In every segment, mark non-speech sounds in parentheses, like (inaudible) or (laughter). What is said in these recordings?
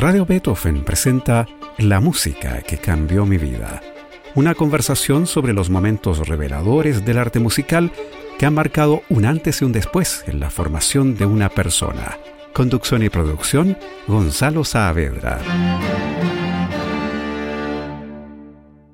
Radio Beethoven presenta La música que cambió mi vida. Una conversación sobre los momentos reveladores del arte musical que han marcado un antes y un después en la formación de una persona. Conducción y producción, Gonzalo Saavedra.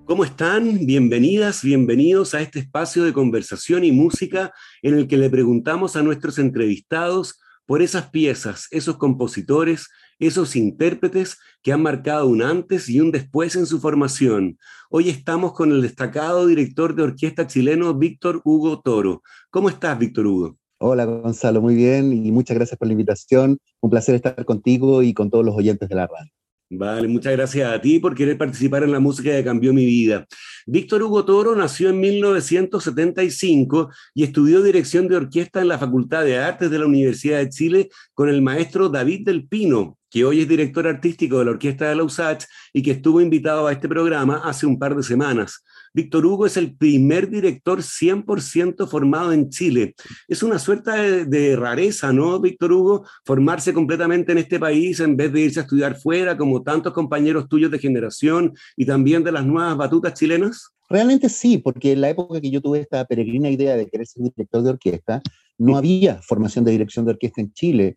¿Cómo están? Bienvenidas, bienvenidos a este espacio de conversación y música en el que le preguntamos a nuestros entrevistados por esas piezas, esos compositores, esos intérpretes que han marcado un antes y un después en su formación. Hoy estamos con el destacado director de orquesta chileno, Víctor Hugo Toro. ¿Cómo estás, Víctor Hugo? Hola, Gonzalo, muy bien y muchas gracias por la invitación. Un placer estar contigo y con todos los oyentes de la radio. Vale, muchas gracias a ti por querer participar en la música que cambió mi vida. Víctor Hugo Toro nació en 1975 y estudió dirección de orquesta en la Facultad de Artes de la Universidad de Chile con el maestro David del Pino, que hoy es director artístico de la Orquesta de la y que estuvo invitado a este programa hace un par de semanas. Víctor Hugo es el primer director 100% formado en Chile. Es una suerte de, rareza, ¿no, Víctor Hugo? Formarse completamente en este país en vez de irse a estudiar fuera, como tantos compañeros tuyos de generación y también de las nuevas batutas chilenas. Realmente sí, porque en la época que yo tuve esta peregrina idea de querer ser director de orquesta, no había formación de dirección de orquesta en Chile.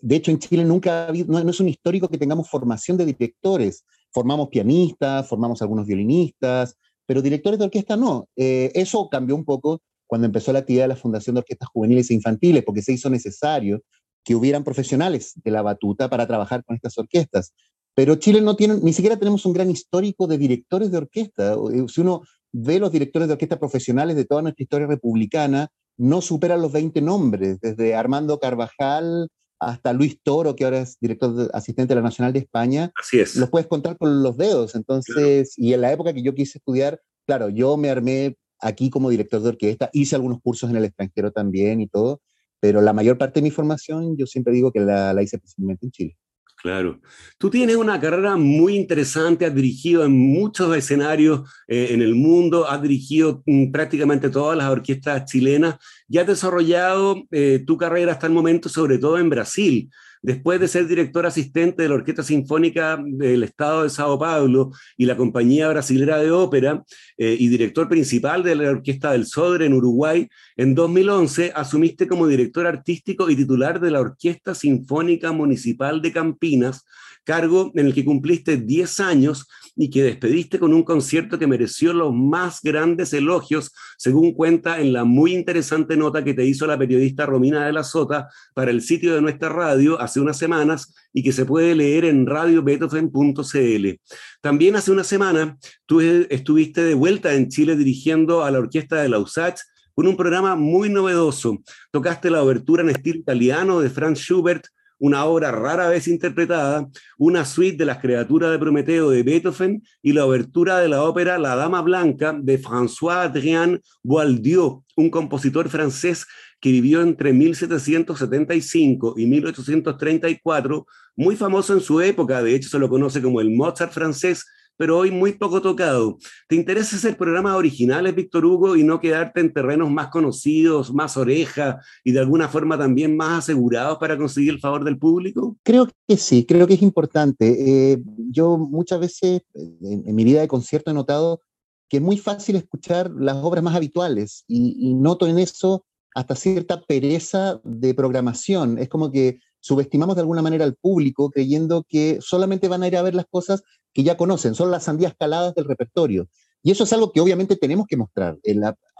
De hecho, en Chile nunca ha habido, no es un histórico que tengamos formación de directores. Formamos pianistas, formamos algunos violinistas, pero directores de orquesta no. Eh, eso cambió un poco cuando empezó la actividad de la Fundación de Orquestas Juveniles e Infantiles, porque se hizo necesario que hubieran profesionales de la batuta para trabajar con estas orquestas. Pero Chile no tiene, ni siquiera tenemos un gran histórico de directores de orquesta. Eh, si uno ve los directores de orquesta profesionales de toda nuestra historia republicana, no superan los 20 nombres, desde Armando Carvajal hasta Luis Toro, que ahora es director asistente de la Nacional de España. Así es. Los puedes contar con los dedos. Entonces, y en la época que yo quise estudiar, claro, yo me armé aquí como director de orquesta, hice algunos cursos en el extranjero también y todo, pero la mayor parte de mi formación yo siempre digo que la, la hice principalmente en Chile. Claro. Tú tienes una carrera muy interesante, has dirigido en muchos escenarios eh, en el mundo, has dirigido mm, prácticamente todas las orquestas chilenas y has desarrollado eh, tu carrera hasta el momento, sobre todo en Brasil. Después de ser director asistente de la Orquesta Sinfónica del Estado de Sao Paulo y la Compañía Brasilera de Ópera eh, y director principal de la Orquesta del Sodre en Uruguay, en 2011 asumiste como director artístico y titular de la Orquesta Sinfónica Municipal de Campinas, cargo en el que cumpliste 10 años y que despediste con un concierto que mereció los más grandes elogios, según cuenta en la muy interesante nota que te hizo la periodista Romina de la Sota para el sitio de nuestra radio unas semanas y que se puede leer en radiobeethoven.cl. También hace una semana tú estuviste de vuelta en Chile dirigiendo a la orquesta de la USACH con un programa muy novedoso. Tocaste la obertura en estilo italiano de Franz Schubert, una obra rara vez interpretada, una suite de las criaturas de Prometeo de Beethoven y la obertura de la ópera La Dama Blanca de François-Adrien Boieldieu, un compositor francés que vivió entre 1775 y 1834, muy famoso en su época, de hecho se lo conoce como el Mozart francés, pero hoy muy poco tocado. ¿Te interesa hacer programas originales, Víctor Hugo, y no quedarte en terrenos más conocidos, más oreja y de alguna forma también más asegurados para conseguir el favor del público? Creo que sí, creo que es importante. Eh, yo muchas veces en, mi vida de concierto he notado que es muy fácil escuchar las obras más habituales y noto en eso hasta cierta pereza de programación. Es como que subestimamos de alguna manera al público creyendo que solamente van a ir a ver las cosas que ya conocen, son las sandías caladas del repertorio. Y eso es algo que obviamente tenemos que mostrar.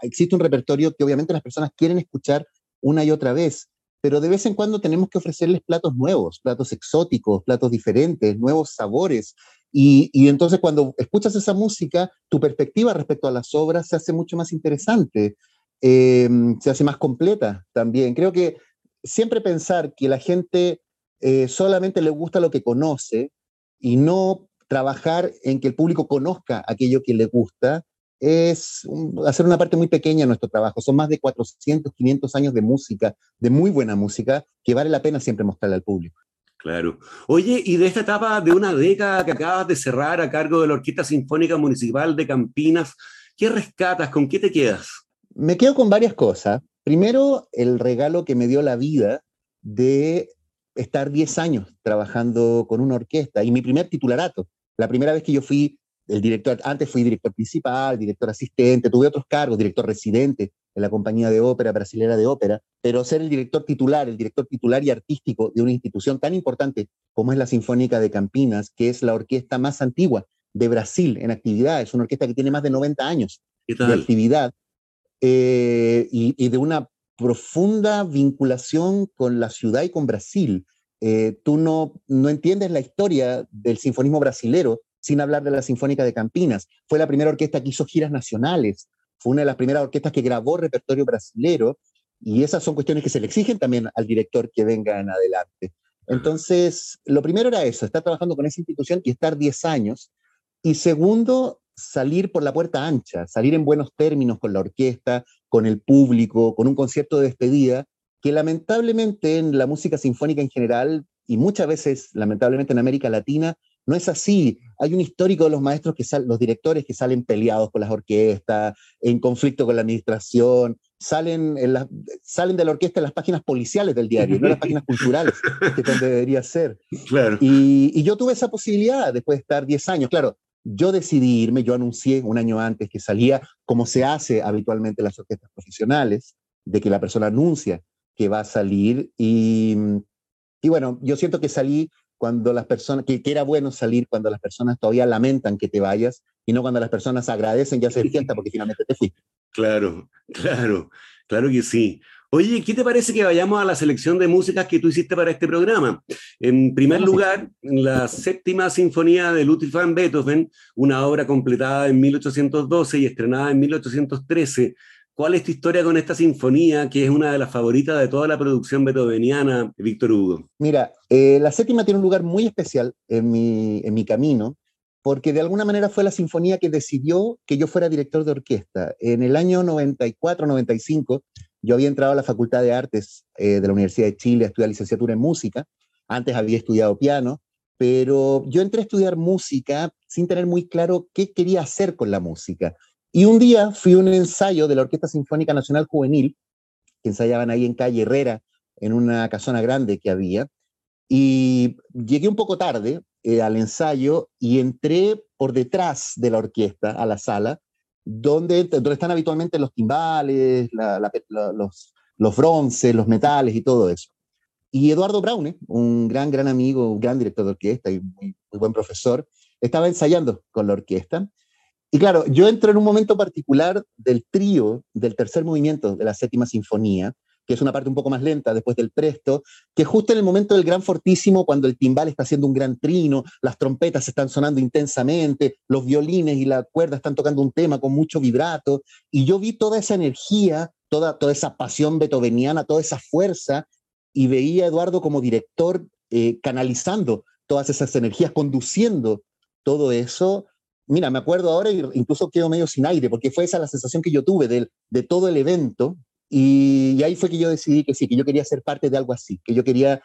existe un repertorio que obviamente las personas quieren escuchar una y otra vez, pero de vez en cuando tenemos que ofrecerles platos nuevos, platos exóticos, platos diferentes, nuevos sabores. Y, entonces cuando escuchas esa música, tu perspectiva respecto a las obras se hace mucho más interesante, eh, se hace más completa también. Creo que siempre pensar que la gente eh, solamente le gusta lo que conoce y no trabajar en que el público conozca aquello que le gusta es hacer una parte muy pequeña de nuestro trabajo. Son más de 400, 500 años de música, de muy buena música, que vale la pena siempre mostrarle al público. Claro. Oye, y de esta etapa de una década que acabas de cerrar a cargo de la Orquesta Sinfónica Municipal de Campinas, ¿qué rescatas? ¿Con qué te quedas? Me quedo con varias cosas. Primero, el regalo que me dio la vida de estar 10 años trabajando con una orquesta y mi primer titularato. La primera vez que yo fui el director, antes fui director principal, director asistente, tuve otros cargos, director residente en la compañía de ópera brasilera de ópera, pero ser el director titular, el director titular y artístico de una institución tan importante como es la Sinfónica de Campinas, que es la orquesta más antigua de Brasil en actividad, es una orquesta que tiene más de 90 años de actividad eh, y, de una profunda vinculación con la ciudad y con Brasil. Eh, tú no, no entiendes la historia del sinfonismo brasilero sin hablar de la Sinfónica de Campinas. Fue la primera orquesta que hizo giras nacionales, fue una de las primeras orquestas que grabó repertorio brasilero, y esas son cuestiones que se le exigen también al director que venga en adelante. Entonces, lo primero era eso, estar trabajando con esa institución y estar 10 años. Y segundo, salir por la puerta ancha, salir en buenos términos con la orquesta, con el público, con un concierto de despedida, que lamentablemente en la música sinfónica en general, y muchas veces lamentablemente en América Latina, no es así. Hay un histórico de los maestros, que los directores que salen peleados con las orquestas, en conflicto con la administración, salen, en salen de la orquesta en las páginas policiales del diario, no en las páginas culturales, que es donde debería ser. Claro. Y, y, yo tuve esa posibilidad después de estar 10 años. Claro, yo decidí irme, yo anuncié un año antes que salía, como se hace habitualmente en las orquestas profesionales, de que la persona anuncia que va a salir. Y, bueno, yo siento que salí cuando las personas, que, era bueno salir cuando las personas todavía lamentan que te vayas y no cuando las personas agradecen y hacen fiesta porque finalmente te fuiste. (laughs) Claro, claro, claro que sí. Oye, ¿qué te parece que vayamos a la selección de músicas que tú hiciste para este programa? En primer lugar, la séptima sinfonía de Ludwig van Beethoven, una obra completada en 1812 y estrenada en 1813. ¿Cuál es tu historia con esta sinfonía, que es una de las favoritas de toda la producción beethoveniana, Víctor Hugo? Mira, eh, la séptima tiene un lugar muy especial en mi, en mi camino, porque de alguna manera fue la sinfonía que decidió que yo fuera director de orquesta. En el año 94-95 yo había entrado a la Facultad de Artes eh, de la Universidad de Chile a estudiar licenciatura en música. Antes había estudiado piano, pero yo entré a estudiar música sin tener muy claro qué quería hacer con la música. Y un día fui a un ensayo de la Orquesta Sinfónica Nacional Juvenil, que ensayaban ahí en calle Herrera, en una casona grande que había, y llegué un poco tarde eh, al ensayo y entré por detrás de la orquesta a la sala donde, donde están habitualmente los timbales, los, los bronces, los metales y todo eso. Y Eduardo Braune, un gran, gran amigo, un gran director de orquesta y muy, muy buen profesor, estaba ensayando con la orquesta. Y claro, yo entro en un momento particular del trío del tercer movimiento de la séptima sinfonía, que es una parte un poco más lenta después del presto, que justo en el momento del gran fortísimo, cuando el timbal está haciendo un gran trino, las trompetas están sonando intensamente, los violines y la cuerda están tocando un tema con mucho vibrato, y yo vi toda esa energía, toda, toda esa pasión beethoveniana, toda esa fuerza, y veía a Eduardo como director eh, canalizando todas esas energías, conduciendo todo eso. Mira, me acuerdo ahora, incluso quedo medio sin aire, porque fue esa la sensación que yo tuve de, de todo el evento, y, ahí fue que yo decidí que sí, que yo quería ser parte de algo así, que yo quería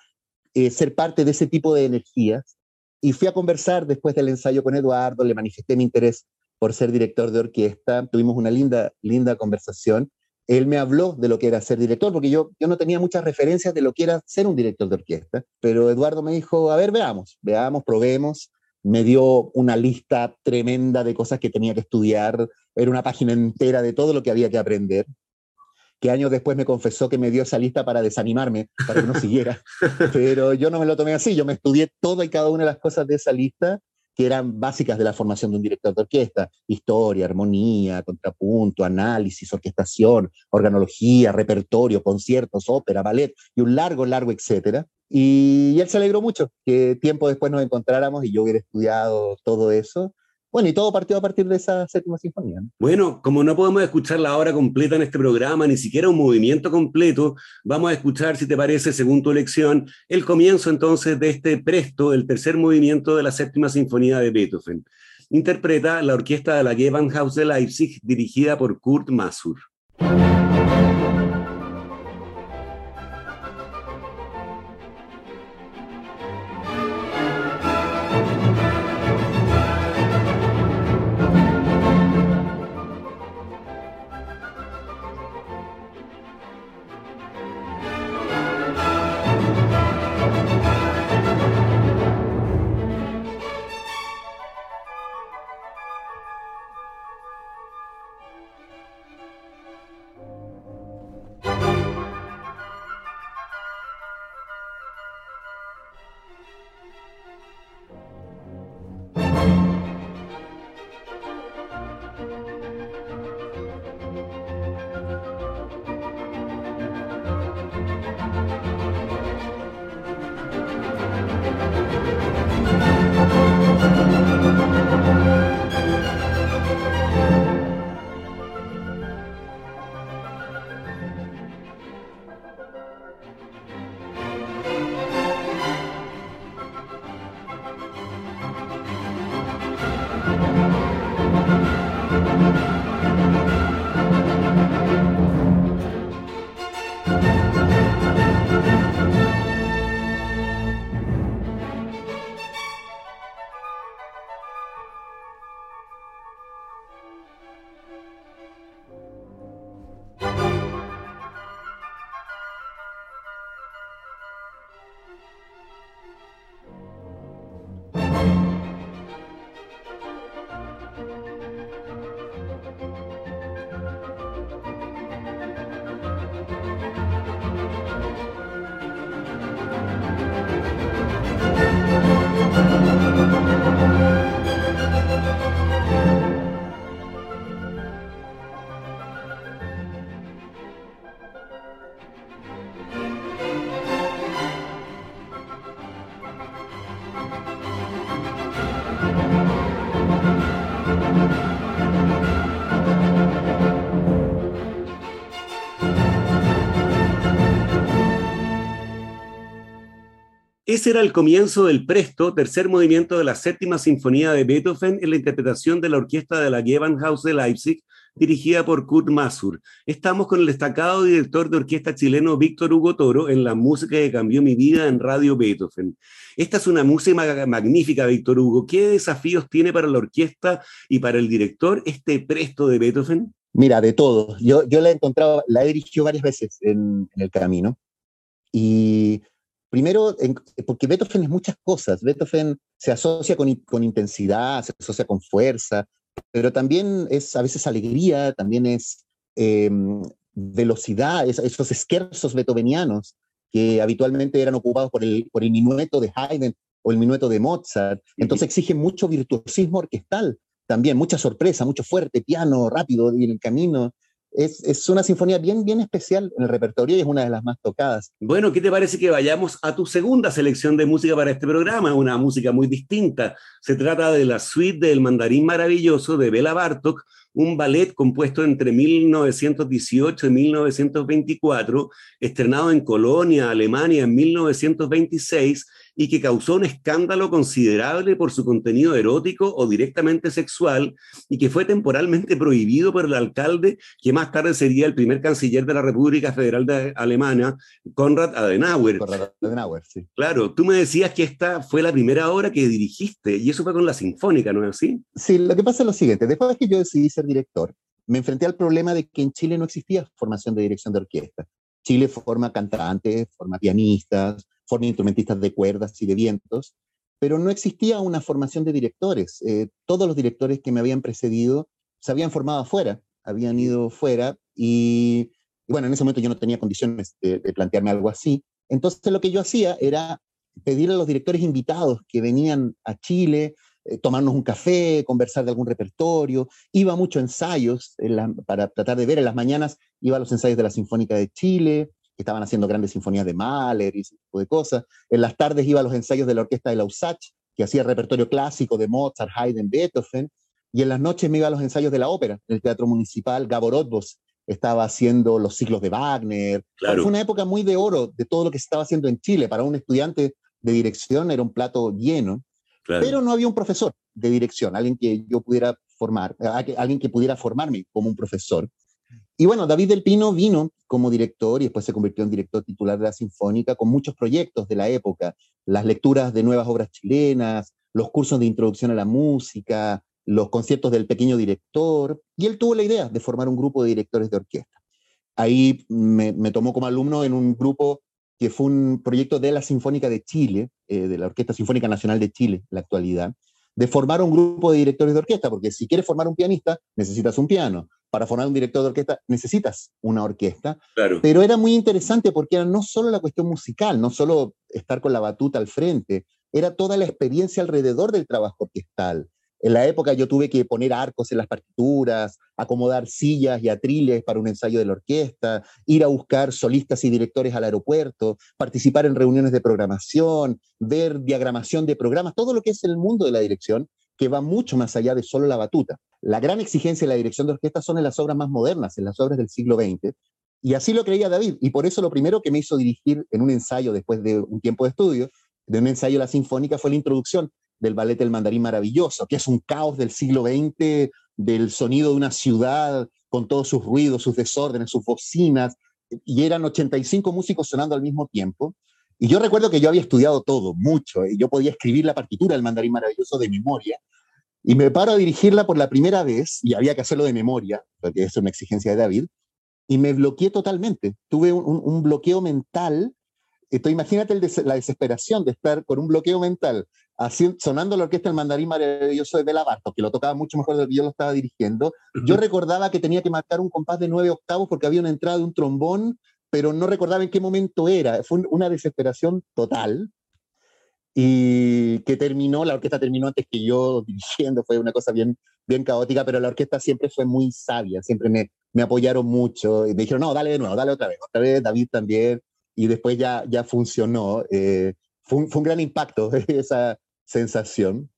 eh, ser parte de ese tipo de energías. Y fui a conversar después del ensayo con Eduardo, le manifesté mi interés por ser director de orquesta, tuvimos una linda, linda conversación. Él me habló de lo que era ser director, porque yo, yo no tenía muchas referencias de lo que era ser un director de orquesta, pero Eduardo me dijo, a ver, veamos, veamos, probemos. Me dio una lista tremenda de cosas que tenía que estudiar, era una página entera de todo lo que había que aprender que años después me confesó que me dio esa lista para desanimarme, para que no siguiera. (laughs) Pero yo no me lo tomé así, yo me estudié toda y cada una de las cosas de esa lista que eran básicas de la formación de un director de orquesta, historia, armonía, contrapunto, análisis, orquestación, organología, repertorio, conciertos, ópera, ballet y un largo, largo, etcétera. Y, y él se alegró mucho que tiempo después nos encontráramos y yo hubiera estudiado todo eso bueno, y todo partió a partir de esa séptima sinfonía. Bueno, como no podemos escuchar la obra completa en este programa, ni siquiera un movimiento completo, vamos a escuchar, si te parece, según tu elección, el comienzo entonces de este presto, el tercer movimiento de la séptima sinfonía de Beethoven. Interpreta la orquesta de la Gewandhaus de Leipzig, dirigida por Kurt Masur. Ese era el comienzo del Presto, tercer movimiento de la séptima sinfonía de Beethoven en la interpretación de la orquesta de la Gewandhaus de Leipzig, dirigida por Kurt Masur. Estamos con el destacado director de orquesta chileno Víctor Hugo Toro en la música que cambió mi vida en Radio Beethoven. Esta es una música magnífica, Víctor Hugo. ¿Qué desafíos tiene para la orquesta y para el director este Presto de Beethoven? Mira, de todo. Yo, yo la he encontrado, la he dirigido varias veces en, en el camino. Y Primero, porque Beethoven es muchas cosas. Beethoven se asocia con, con, intensidad, se asocia con fuerza, pero también es a veces alegría, también es em, velocidad, esos esquerzos beethovenianos que habitualmente eran ocupados por el, por el minueto de Haydn o el minueto de Mozart. Entonces exigen mucho virtuosismo orquestal también, mucha sorpresa, mucho fuerte, piano, rápido en el camino es, una sinfonía bien, bien especial en el repertorio y es una de las más tocadas. Bueno, ¿qué te parece que vayamos a tu segunda selección de música para este programa? Una música muy distinta. Se trata de la suite del Mandarín Maravilloso de Bela Bartok, un ballet compuesto entre 1918 y 1924, estrenado en Colonia, Alemania, en 1926 y que causó un escándalo considerable por su contenido erótico o directamente sexual y que fue temporalmente prohibido por el alcalde, que más tarde sería el primer canciller de la República Federal de Alemania, Konrad Adenauer. Konrad Adenauer, sí. Claro, tú me decías que esta fue la primera obra que dirigiste y eso fue con la Sinfónica, ¿no es así? Sí, lo que pasa es lo siguiente, después de que yo decidí ser director, me enfrenté al problema de que en Chile no existía formación de dirección de orquesta. Chile forma cantantes, forma pianistas, forma instrumentistas de cuerdas y de vientos, pero no existía una formación de directores. Eh, todos los directores que me habían precedido se habían formado afuera, habían ido fuera y, bueno, en ese momento yo no tenía condiciones de, plantearme algo así. Entonces lo que yo hacía era pedir a los directores invitados que venían a Chile, eh, tomarnos un café, conversar de algún repertorio. Iba mucho a ensayos para tratar de ver en las mañanas, iba a los ensayos de la Sinfónica de Chile, que estaban haciendo grandes sinfonías de Mahler y ese tipo de cosas. En las tardes iba a los ensayos de la orquesta de Lausach, que hacía repertorio clásico de Mozart, Haydn, Beethoven, y en las noches me iba a los ensayos de la ópera, en el Teatro Municipal, Gabor Ottbos estaba haciendo los ciclos de Wagner. Fue una época muy de oro de todo lo que se estaba haciendo en Chile. Para un estudiante de dirección era un plato lleno, pero no había un profesor de dirección, alguien que yo pudiera formar, alguien que pudiera formarme como un profesor. Y bueno, David del Pino vino como director y después se convirtió en director titular de la Sinfónica con muchos proyectos de la época, las lecturas de nuevas obras chilenas, los cursos de introducción a la música, los conciertos del pequeño director, y él tuvo la idea de formar un grupo de directores de orquesta. Ahí me, tomó como alumno en un grupo que fue un proyecto de la Sinfónica de Chile, eh, de la Orquesta Sinfónica Nacional de Chile, en la actualidad, de formar un grupo de directores de orquesta, porque si quieres formar un pianista, necesitas un piano para formar un director de orquesta necesitas una orquesta. Pero era muy interesante porque era no solo la cuestión musical, no solo estar con la batuta al frente, era toda la experiencia alrededor del trabajo orquestal. En la época yo tuve que poner arcos en las partituras, acomodar sillas y atriles para un ensayo de la orquesta, ir a buscar solistas y directores al aeropuerto, participar en reuniones de programación, ver diagramación de programas, todo lo que es el mundo de la dirección que va mucho más allá de solo la batuta. La gran exigencia de la dirección de orquesta son en las obras más modernas, en las obras del siglo XX, y así lo creía David, y por eso lo primero que me hizo dirigir en un ensayo después de un tiempo de estudio, de un ensayo de la sinfónica, fue la introducción del ballet El Mandarín Maravilloso, que es un caos del siglo XX, del sonido de una ciudad con todos sus ruidos, sus desórdenes, sus bocinas, y eran 85 músicos sonando al mismo tiempo. Y yo recuerdo que yo había estudiado todo, mucho, y yo podía escribir la partitura del Mandarín Maravilloso de memoria, y me paro a dirigirla por la primera vez, y había que hacerlo de memoria, porque es una exigencia de David, y me bloqueé totalmente. Tuve un, bloqueo mental. Entonces, imagínate la desesperación de estar con un bloqueo mental, así, sonando la orquesta del mandarín maravilloso de Bela Bartok, que lo tocaba mucho mejor de lo que yo lo estaba dirigiendo. Yo recordaba que tenía que marcar un compás de nueve octavos porque había una entrada de un trombón, pero no recordaba en qué momento era. Fue una desesperación total y que terminó, la orquesta terminó antes que yo dirigiendo, fue una cosa bien, bien caótica, pero la orquesta siempre fue muy sabia, siempre me, me apoyaron mucho y me dijeron, no, dale de nuevo, dale otra vez, otra vez, David también, y después ya, ya funcionó. Eh, fue, un, fue, un, gran impacto (laughs) esa sensación.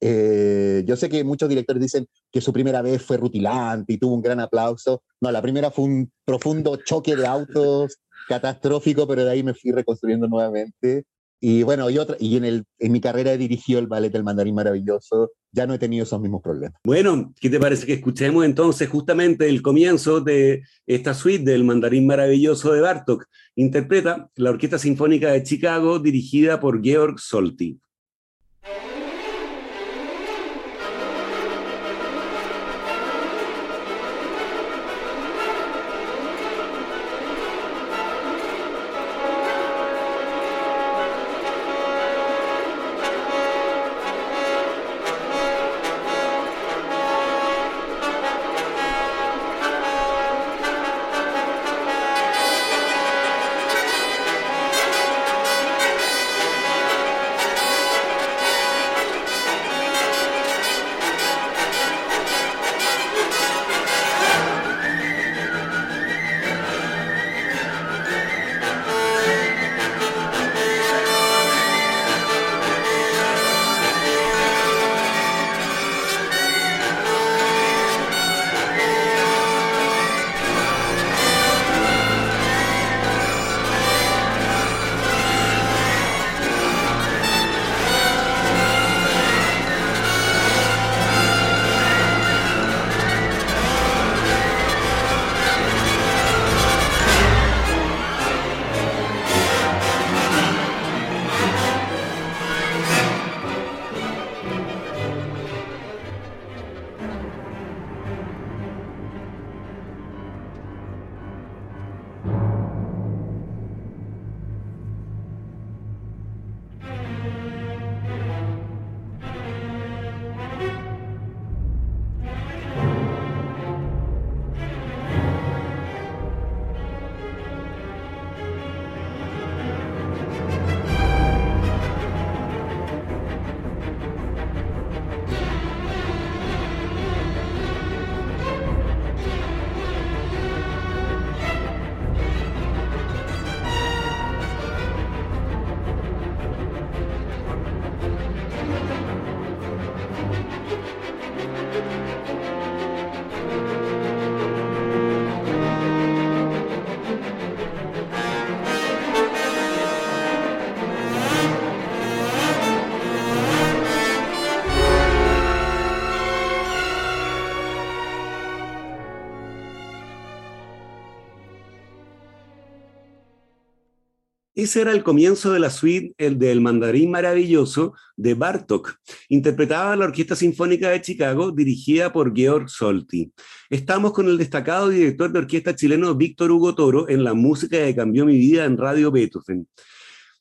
Eh, yo sé que muchos directores dicen que su primera vez fue rutilante y tuvo un gran aplauso. No, la primera fue un profundo choque de autos catastrófico, pero de ahí me fui reconstruyendo nuevamente Y bueno, y, otra, y en, el, en mi carrera he dirigido el ballet del mandarín maravilloso, ya no he tenido esos mismos problemas. Bueno, ¿qué te parece que escuchemos entonces justamente el comienzo de esta suite del mandarín maravilloso de Bartok? Interpreta la Orquesta Sinfónica de Chicago dirigida por Georg Solti. Ese era el comienzo de la suite el del Mandarín Maravilloso de Bartok, interpretada la Orquesta Sinfónica de Chicago, dirigida por Georg Solti. Estamos con el destacado director de orquesta chileno Víctor Hugo Toro en la música que cambió mi vida en Radio Beethoven.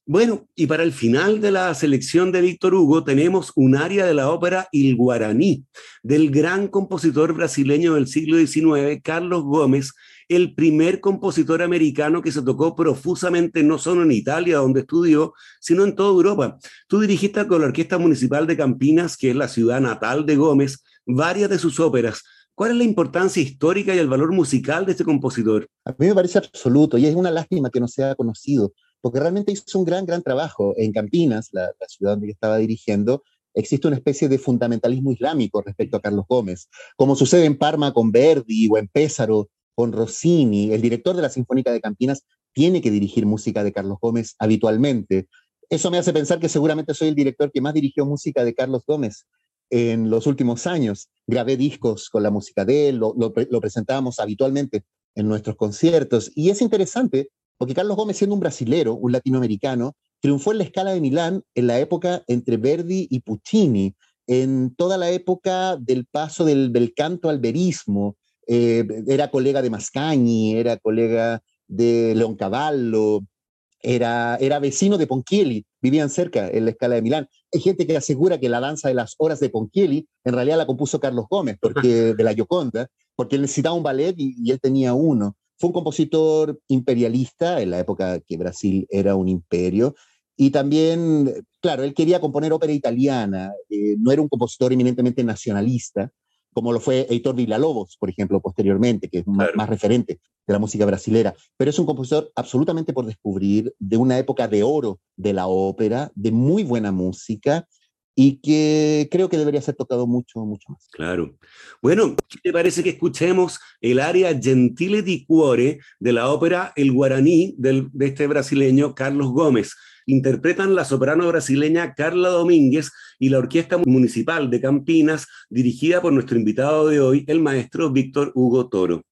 Bueno, y para el final de la selección de Víctor Hugo tenemos un área de la ópera Il Guaraní, del gran compositor brasileño del siglo XIX, Carlos Gómez, el primer compositor americano que se tocó profusamente no solo en Italia, donde estudió, sino en toda Europa. Tú dirigiste con la Orquesta Municipal de Campinas, que es la ciudad natal de Gómez, varias de sus óperas. ¿Cuál es la importancia histórica y el valor musical de este compositor? A mí me parece absoluto y es una lástima que no sea conocido, porque realmente hizo un gran, gran trabajo en Campinas, la, la ciudad donde estaba dirigiendo, existe una especie de fundamentalismo islámico respecto a Carlos Gómez, como sucede en Parma con Verdi o en Pésaro con Rossini, el director de la Sinfónica de Campinas, tiene que dirigir música de Carlos Gómez habitualmente. Eso me hace pensar que seguramente soy el director que más dirigió música de Carlos Gómez en los últimos años. Grabé discos con la música de él, lo, lo presentábamos habitualmente en nuestros conciertos. Y es interesante porque Carlos Gómez, siendo un brasilero, un latinoamericano, triunfó en la escala de Milán en la época entre Verdi y Puccini, en toda la época del paso del, del canto al verismo, eh, era colega de Mascagni, era colega de Leoncavallo, era, era vecino de Ponchielli, vivían cerca en la escala de Milán. Hay gente que asegura que la danza de las horas de Ponchielli en realidad la compuso Carlos Gómez, porque, de la Gioconda, porque él necesitaba un ballet y, y él tenía uno. Fue un compositor imperialista en la época que Brasil era un imperio, y también, claro, él quería componer ópera italiana, eh, no era un compositor eminentemente nacionalista, como lo fue Heitor Villalobos, por ejemplo, posteriormente, que es más, referente de la música brasilera. Pero es un compositor absolutamente por descubrir, de una época de oro de la ópera, de muy buena música, y que creo que debería ser tocado mucho, mucho más. Claro. Bueno, ¿qué te parece que escuchemos el área Gentile di Cuore de la ópera El Guaraní del, de este brasileño Carlos Gómez? Interpretan la soprano brasileña Carla Domínguez y la Orquesta Municipal de Campinas, dirigida por nuestro invitado de hoy, el maestro Víctor Hugo Toro.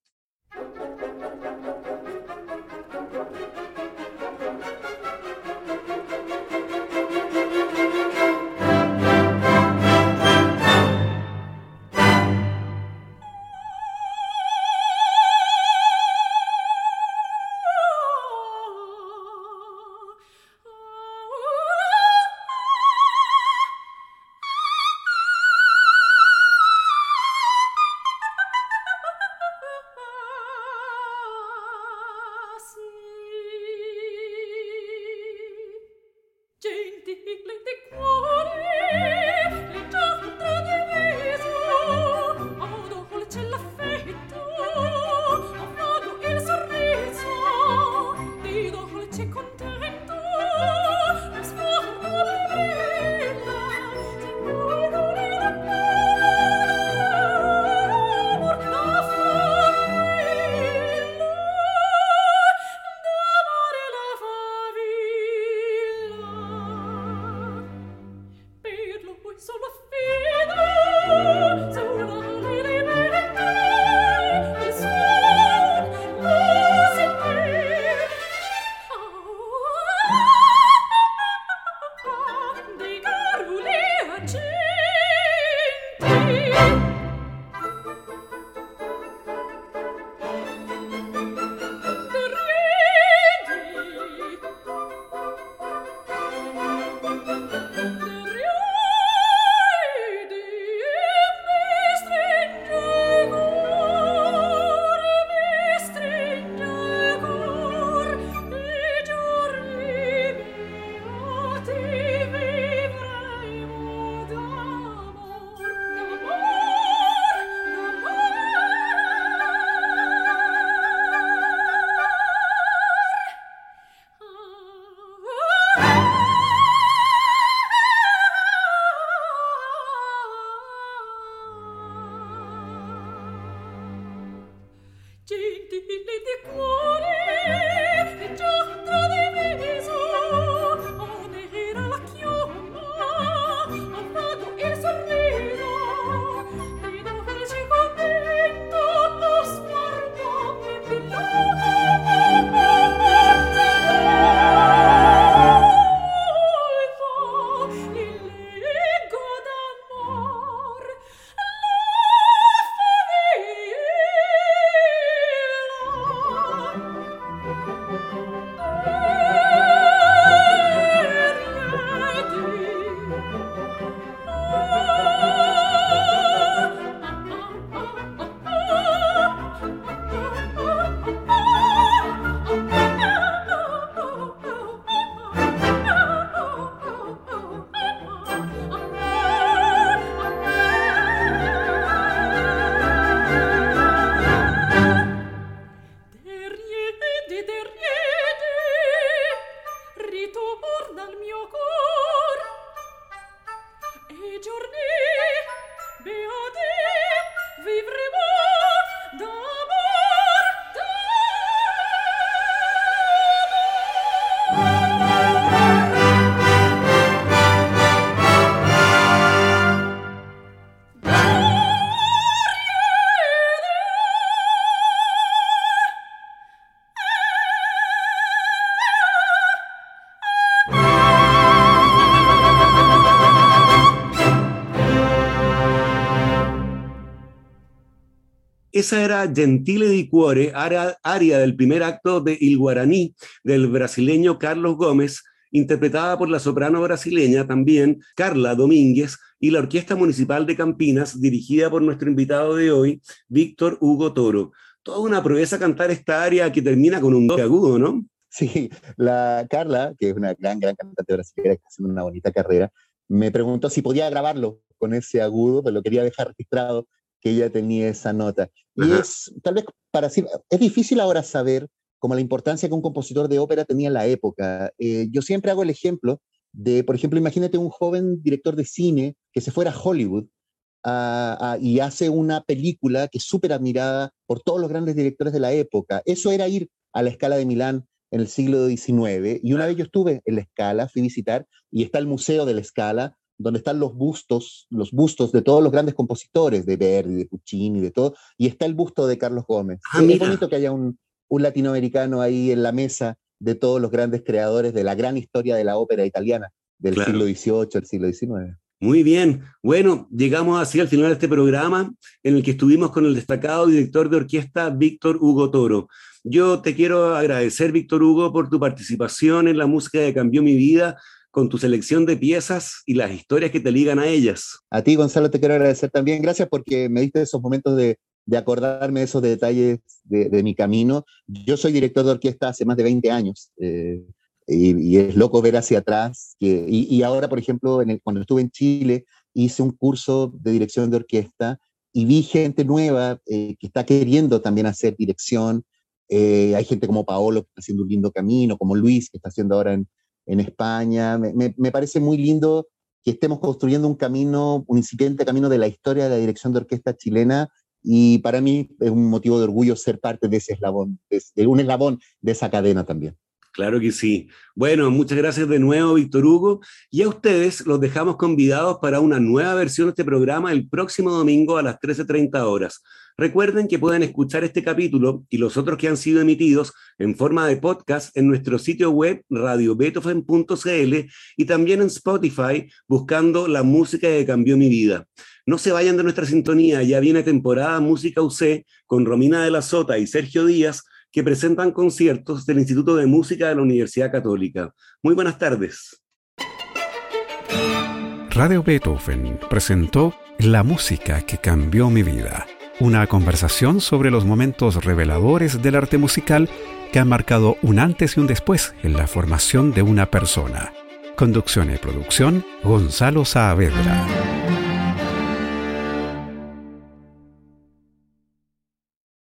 Esa era Gentile di Cuore, aria del primer acto de Il Guaraní del brasileño Carlos Gómez, interpretada por la soprano brasileña también Carla Domínguez y la Orquesta Municipal de Campinas, dirigida por nuestro invitado de hoy, Víctor Hugo Toro. Toda una proeza cantar esta aria que termina con un do agudo, ¿no? Sí, la Carla, que es una gran, gran cantante brasileña que está haciendo una bonita carrera, me preguntó si podía grabarlo con ese agudo, pero lo quería dejar registrado que ella tenía esa nota. Y es, tal vez para decir, es difícil ahora saber como la importancia que un compositor de ópera tenía en la época. Eh, yo siempre hago el ejemplo de, por ejemplo, imagínate un joven director de cine que se fuera a Hollywood y hace una película que es súper admirada por todos los grandes directores de la época. Eso era ir a la escala de Milán en el siglo XIX. Y una vez yo estuve en la escala, fui a visitar, y está el Museo de la Escala, donde están los bustos, los bustos de todos los grandes compositores, de Verdi, de Puccini, de todo, y está el busto de Carlos Gómez. Ah, es bonito que haya un, un latinoamericano ahí en la mesa de todos los grandes creadores de la gran historia de la ópera italiana del siglo XVIII, el siglo XIX. Muy bien. Bueno, llegamos así al final de este programa en el que estuvimos con el destacado director de orquesta Víctor Hugo Toro. Yo te quiero agradecer, Víctor Hugo, por tu participación en la música que cambió mi vida, con tu selección de piezas y las historias que te ligan a ellas. A ti, Gonzalo, te quiero agradecer también. Gracias porque me diste esos momentos de, de acordarme de esos detalles de, mi camino. Yo soy director de orquesta hace más de 20 años eh, y, es loco ver hacia atrás. Que, y, ahora, por ejemplo, en el, cuando estuve en Chile, hice un curso de dirección de orquesta y vi gente nueva eh, que está queriendo también hacer dirección. Eh, hay gente como Paolo que está haciendo un lindo camino, como Luis que está haciendo ahora en, en España. Me, parece muy lindo que estemos construyendo un camino, un incipiente camino de la historia de la dirección de orquesta chilena y para mí es un motivo de orgullo ser parte de ese eslabón, de, un eslabón de esa cadena también. Claro que sí. Bueno, muchas gracias de nuevo, Víctor Hugo. Y a ustedes los dejamos convidados para una nueva versión de este programa el próximo domingo a las 13.30 horas. Recuerden que pueden escuchar este capítulo y los otros que han sido emitidos en forma de podcast en nuestro sitio web radiobeethoven.cl y también en Spotify buscando la música que cambió mi vida. No se vayan de nuestra sintonía, ya viene temporada Música UC con Romina de la Sota y Sergio Díaz que presentan conciertos del Instituto de Música de la Universidad Católica. Muy buenas tardes. Radio Beethoven presentó La música que cambió mi vida, una conversación sobre los momentos reveladores del arte musical que han marcado un antes y un después en la formación de una persona. Conducción y producción, Gonzalo Saavedra.